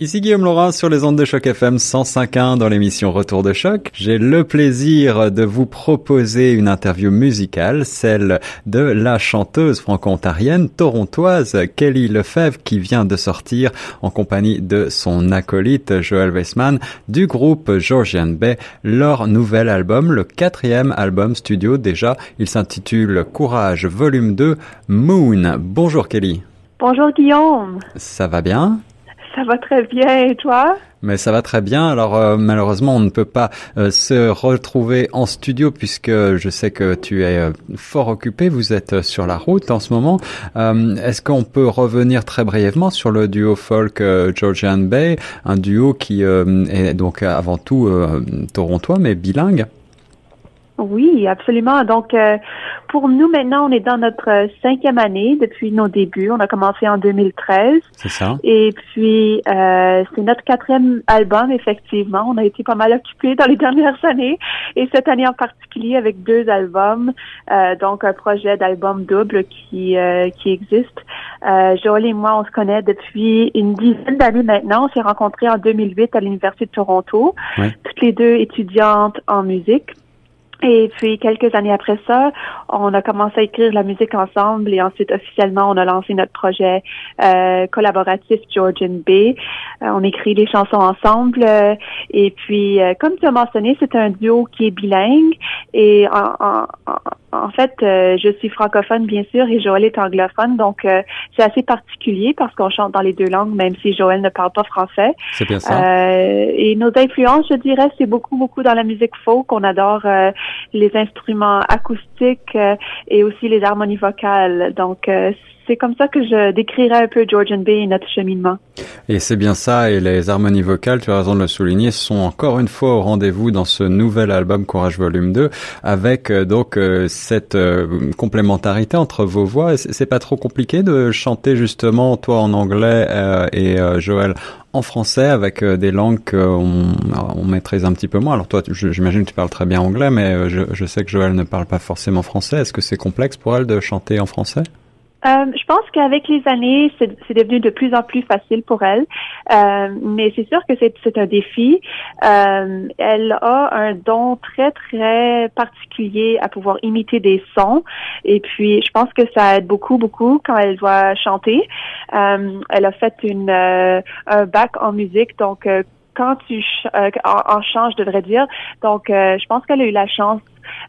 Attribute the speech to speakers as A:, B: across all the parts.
A: Ici Guillaume Laurent sur les ondes de choc FM 105.1 dans l'émission Retour de choc. J'ai le plaisir de vous proposer une interview musicale, celle de la chanteuse franco-ontarienne torontoise Kelly Lefebvre qui vient de sortir en compagnie de son acolyte Joel Weissman du groupe Georgian Bay leur nouvel album, le quatrième album studio déjà. Il s'intitule Courage Volume 2 Moon. Bonjour Kelly.
B: Bonjour Guillaume.
A: Ça va bien?
B: Ça va très bien, et toi?
A: Mais ça va très bien. Alors euh, malheureusement, on ne peut pas euh, se retrouver en studio puisque je sais que tu es euh, fort occupé. Vous êtes sur la route en ce moment. Est-ce qu'on peut revenir très brièvement sur le duo folk Georgian Bay, un duo qui est donc avant tout torontois mais bilingue?
B: Oui, absolument. Donc, euh, pour nous, maintenant, on est dans notre euh, cinquième année depuis nos débuts. On a commencé en 2013.
A: C'est ça.
B: Et puis, euh, c'est notre quatrième album, effectivement. On a été pas mal occupés dans les dernières années. Et cette année en particulier avec deux albums. donc, un projet d'album double qui, qui existe. Joël et moi, on se connaît depuis une dizaine d'années maintenant. On s'est rencontrés en 2008 à l'Université de Toronto. Toutes les deux étudiantes en musique. Et puis quelques années après ça, on a commencé à écrire la musique ensemble et ensuite officiellement on a lancé notre projet euh, collaboratif Georgian Bay. Euh, on écrit les chansons ensemble euh, et puis comme tu as mentionné, c'est un duo qui est bilingue et en, en fait, euh, je suis francophone, bien sûr, et Joël est anglophone, donc euh, c'est assez particulier parce qu'on chante dans les deux langues, même si Joël ne parle pas français.
A: C'est bien ça.
B: Euh, et nos influences, je dirais, c'est beaucoup, beaucoup dans la musique folk. On adore les instruments acoustiques et aussi les harmonies vocales. Donc, c'est comme ça que je décrirais un peu Georgian Bay et notre cheminement.
A: Et c'est bien ça, et les harmonies vocales, tu as raison de le souligner, sont encore une fois au rendez-vous dans ce nouvel album Courage Volume 2, avec euh, donc euh, cette euh, complémentarité entre vos voix. C'est pas trop compliqué de chanter justement, toi en anglais et Joël en français avec des langues qu'on on maîtrise un petit peu moins. Alors toi, j'imagine que tu parles très bien anglais, mais je sais que Joël ne parle pas forcément français. Est-ce que c'est complexe pour elle de chanter en français?
B: Euh, je pense qu'avec les années, c'est devenu de plus en plus facile pour elle. Euh, mais c'est sûr que c'est un défi. Euh, elle a un don très, très particulier à pouvoir imiter des sons. Et puis, je pense que ça aide beaucoup, beaucoup quand elle doit chanter. elle a fait une, un bac en musique, donc quand tu en, en chant, je devrais dire. Donc, je pense qu'elle a eu la chance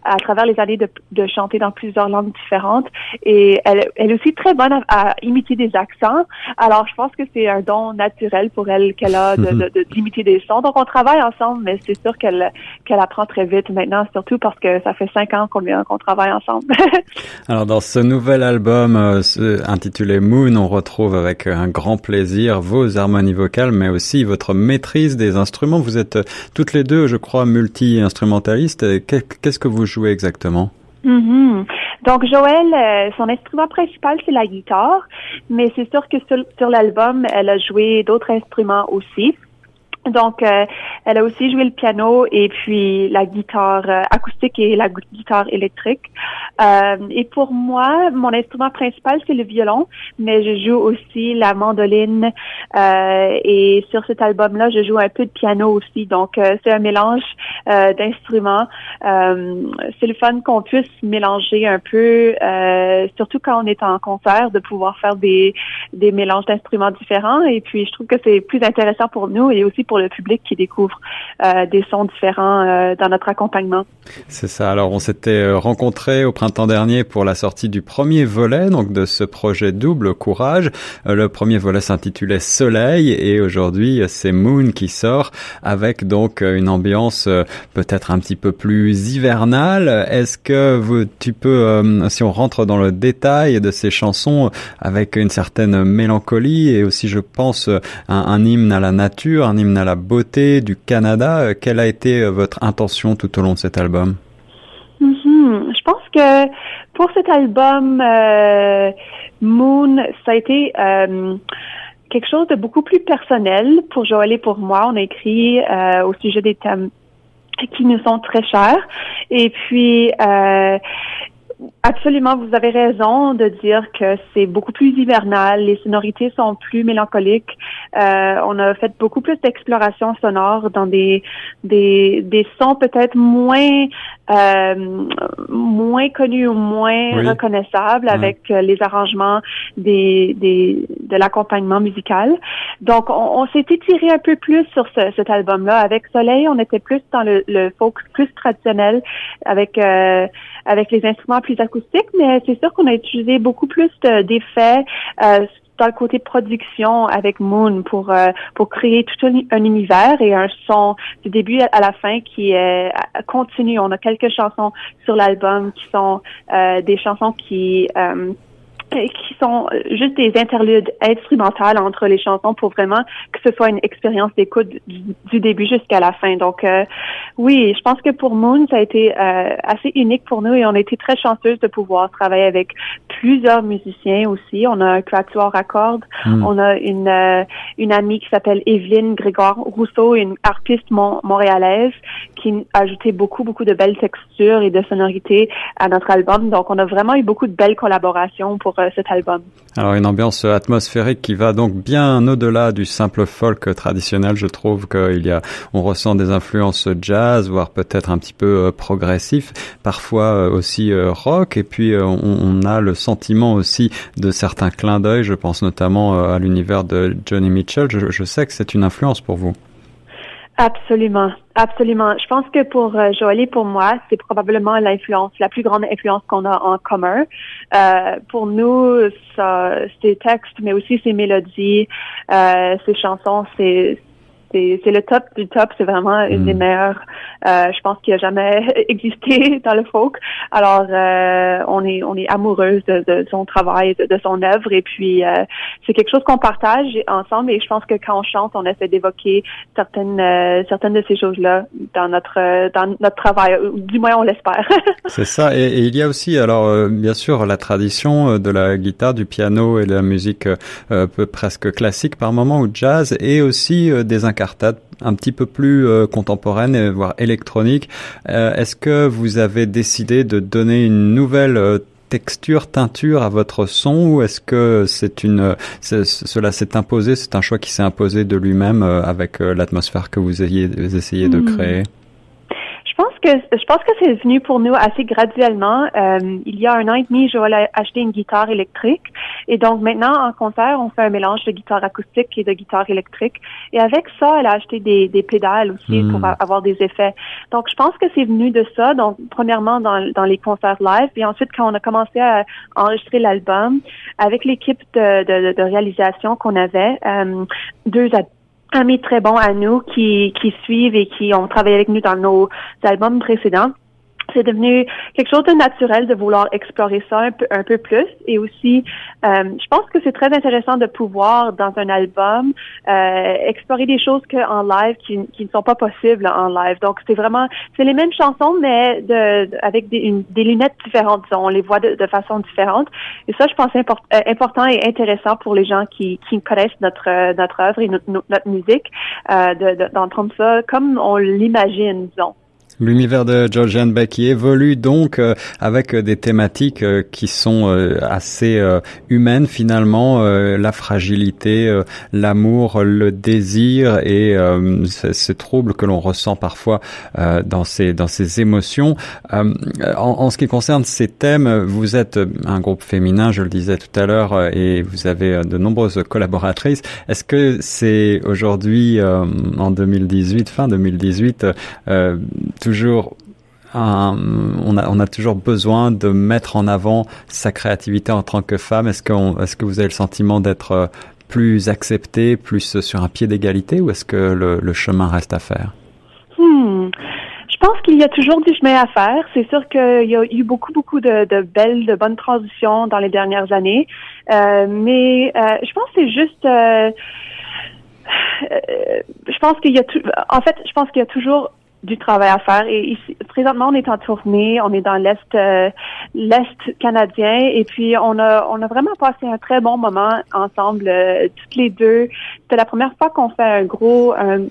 B: à travers les années de, de, chanter dans plusieurs langues différentes. Et elle, elle est aussi très bonne à, imiter des accents. Alors, je pense que c'est un don naturel pour elle qu'elle a de, d'imiter des sons. Donc, on travaille ensemble, mais c'est sûr qu'elle qu'elle apprend très vite maintenant, surtout parce que ça fait cinq ans qu'on qu'on travaille ensemble.
A: Alors, dans ce nouvel album euh, intitulé Moon, on retrouve avec un grand plaisir vos harmonies vocales, mais aussi votre maîtrise des instruments. Vous êtes toutes les deux, je crois, multi-instrumentalistes. Qu'est-ce que vous jouez exactement?
B: Mm-hmm. Donc Joël, euh, son instrument principal c'est la guitare, mais c'est sûr que sur l'album, elle a joué d'autres instruments aussi. Donc, euh, elle a aussi joué le piano et puis la guitare euh, acoustique et la guitare électrique. Euh, et pour moi, mon instrument principal, c'est le violon, mais je joue aussi la mandoline. et sur cet album-là, je joue un peu de piano aussi. Donc, c'est un mélange d'instruments. c'est le fun qu'on puisse mélanger un peu, surtout quand on est en concert, de pouvoir faire des, des mélanges d'instruments différents. Et puis, je trouve que c'est plus intéressant pour nous et aussi pour le public qui découvre euh, des sons différents euh, dans notre accompagnement.
A: C'est ça. Alors, on s'était euh, rencontrés au printemps dernier pour la sortie du premier volet, donc de ce projet double Courage. le premier volet s'intitulait Soleil et aujourd'hui c'est Moon qui sort avec donc une ambiance peut-être un petit peu plus hivernale. Est-ce que vous, tu peux, si on rentre dans le détail de ces chansons avec une certaine mélancolie et aussi, je pense, un, un hymne à la nature, un hymne à la beauté du Canada. Euh, quelle a été euh, votre intention tout au long de cet album?
B: Mm-hmm. Je pense que pour cet album, euh, Moon, ça a été quelque chose de beaucoup plus personnel pour Joël et pour moi. On a écrit au sujet des thèmes qui nous sont très chers. Et puis, Absolument, vous avez raison de dire que c'est beaucoup plus hivernal, les sonorités sont plus mélancoliques. Euh, on a fait beaucoup plus d'exploration sonore dans des des, des sons peut-être moins euh, moins connus ou moins reconnaissables avec les arrangements des, des de l'accompagnement musical. Donc on, s'est étiré un peu plus sur ce, cet album-là. Avec Soleil, on était plus dans le, le folk plus traditionnel avec euh, avec les instruments plus acoustiques, mais c'est sûr qu'on a utilisé beaucoup plus d'effets euh, dans le côté production avec Moon pour euh, pour créer tout un, univers et un son du début à la fin qui est continu. On a quelques chansons sur l'album qui sont euh, des chansons qui qui sont juste des interludes instrumentales entre les chansons pour vraiment que ce soit une expérience d'écoute du, début jusqu'à la fin. Donc euh, oui, je pense que pour Moon, ça a été euh, assez unique pour nous et on a été très chanceuse de pouvoir travailler avec plusieurs musiciens aussi. On a un quatuor à cordes, hmm. on a une euh, une amie qui s'appelle Evelyne Grégoire Rousseau, une artiste montréalaise qui a ajouté beaucoup beaucoup de belles textures et de sonorités à notre album. Donc on a vraiment eu beaucoup de belles collaborations pour euh, album.
A: Alors une ambiance atmosphérique qui va donc bien au-delà du simple folk traditionnel. Je trouve qu'il y a, on ressent des influences jazz, voire peut-être un petit peu euh, progressif, parfois euh, aussi rock. Et puis on, a le sentiment aussi de certains clins d'œil. Je pense notamment à l'univers de Johnny Mitchell. je sais que c'est une influence pour vous.
B: Absolument, absolument. Je pense que pour euh, et pour moi, c'est probablement l'influence, la plus grande influence qu'on a en commun. Euh, pour nous, ça, ses textes, mais aussi ses mélodies, euh, ses chansons, c'est c'est le top du top. C'est vraiment une des mm. meilleures, euh, je pense, qui a jamais existé dans le folk. Alors, euh, on est on est amoureuse de, de son travail, de, de, son œuvre, et puis euh, c'est quelque chose qu'on partage ensemble. Et je pense que quand on chante, on essaie d'évoquer certaines euh, certaines de ces choses-là dans notre dans notre travail. Du moins, on l'espère.
A: c'est ça. Et, et, il y a aussi, alors euh, bien sûr, la tradition de la guitare, du piano et de la musique peu presque classique par moment ou jazz, et aussi des incarnations un petit peu plus euh, contemporaine, voire électronique. Euh, est-ce que vous avez décidé de donner une nouvelle euh, texture, teinture à votre son ou est-ce que c'est une cela s'est imposé, c'est un choix qui s'est imposé de lui-même avec l'atmosphère que vous ayez essayé de hmm. créer?
B: Que je pense que c'est venu pour nous assez graduellement. Euh, il y a un an et demi, Joël a acheté une guitare électrique et donc maintenant en concert, on fait un mélange de guitare acoustique et de guitare électrique. Et avec ça, elle a acheté des, des pédales aussi pour hmm. avoir des effets. Donc je pense que c'est venu de ça. Donc premièrement dans, dans les concerts live, et ensuite quand on a commencé à enregistrer l'album avec l'équipe de, de, de, réalisation qu'on avait, euh, deux à amis très bons à nous qui, qui suivent et qui ont travaillé avec nous dans nos albums précédents c'est devenu quelque chose de naturel de vouloir explorer ça un peu, un peu plus. Et aussi, euh, je pense que c'est très intéressant de pouvoir, dans un album, euh, explorer des choses que en live qui, qui, ne sont pas possibles en live. Donc, c'est vraiment, c'est les mêmes chansons, mais de, avec des, lunettes différentes. On les voit de, façon différente. Et ça, je pense, euh, important et intéressant pour les gens qui, connaissent notre, notre œuvre et notre musique, euh, d'entendre ça comme on l'imagine, disons.
A: L'univers de Georgian Becky évolue donc euh, avec des thématiques euh, qui sont euh, assez humaines finalement, la fragilité, l'amour, le désir et ces troubles que l'on ressent parfois dans ces dans ces émotions. En, en, ce qui concerne ces thèmes, vous êtes un groupe féminin, je le disais tout à l'heure, et vous avez de nombreuses collaboratrices. Est-ce que c'est aujourd'hui en 2018, fin 2018, toujours on, a, toujours besoin de mettre en avant sa créativité en tant que femme. Est-ce, que vous avez le sentiment d'être euh, plus accepté, plus sur un pied d'égalité, ou est-ce que le, chemin reste à faire?
B: Hmm. Je pense qu'il y a toujours du chemin à faire. C'est sûr qu'il y a eu beaucoup, beaucoup de, belles, de bonnes transitions dans les dernières années. Euh, mais euh, je pense que c'est juste... je pense qu'il y a en fait, je pense qu'il y a toujours du travail à faire. Et ici, présentement, on est en tournée, on est dans l'est euh, l'est canadien, et puis on a on a vraiment passé un très bon moment ensemble, euh, toutes les deux. C'était la première fois qu'on fait un gros un,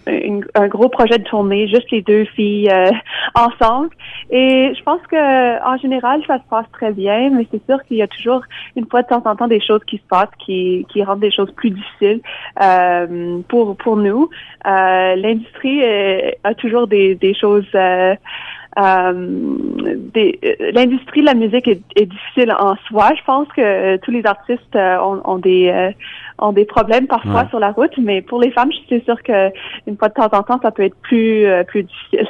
B: un, gros projet de tournée, juste les deux filles euh, ensemble. Et je pense que en général, ça se passe très bien, mais c'est sûr qu'il y a toujours une fois de temps en temps des choses qui se passent qui qui rendent des choses plus difficiles pour pour nous. L'industrie a toujours des choses euh, euh, l'industrie de la musique est, difficile en soi. Je pense que tous les artistes euh, ont, des ont des problèmes parfois sur la route, mais pour les femmes, je suis sûre que une fois de temps en temps, ça peut être plus plus difficile.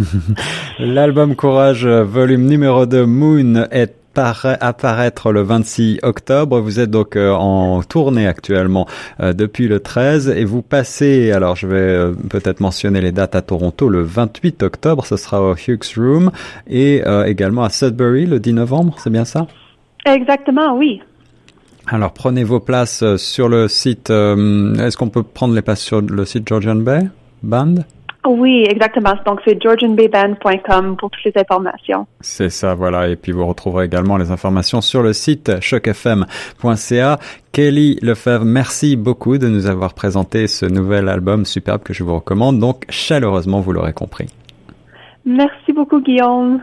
A: L'album Courage, volume numéro 2, Moon, est apparaître le 26 octobre. Vous êtes donc euh, en tournée actuellement euh, depuis le 13 et vous passez, alors je vais euh, peut-être mentionner les dates à Toronto, le 28 octobre, ce sera au Hughes Room et également à Sudbury le 10 novembre, c'est bien ça?
B: Exactement, oui.
A: Alors prenez vos places sur le site, est-ce qu'on peut prendre les places sur le site Georgian Bay Band?
B: Oui, exactement. Donc, c'est georgianbayband.com pour toutes les informations.
A: C'est ça, voilà. Et puis, vous retrouverez également les informations sur le site chocfm.ca. Kelly Lefebvre, merci beaucoup de nous avoir présenté ce nouvel album superbe que je vous recommande. Donc, chaleureusement, vous l'aurez compris.
B: Merci beaucoup, Guillaume.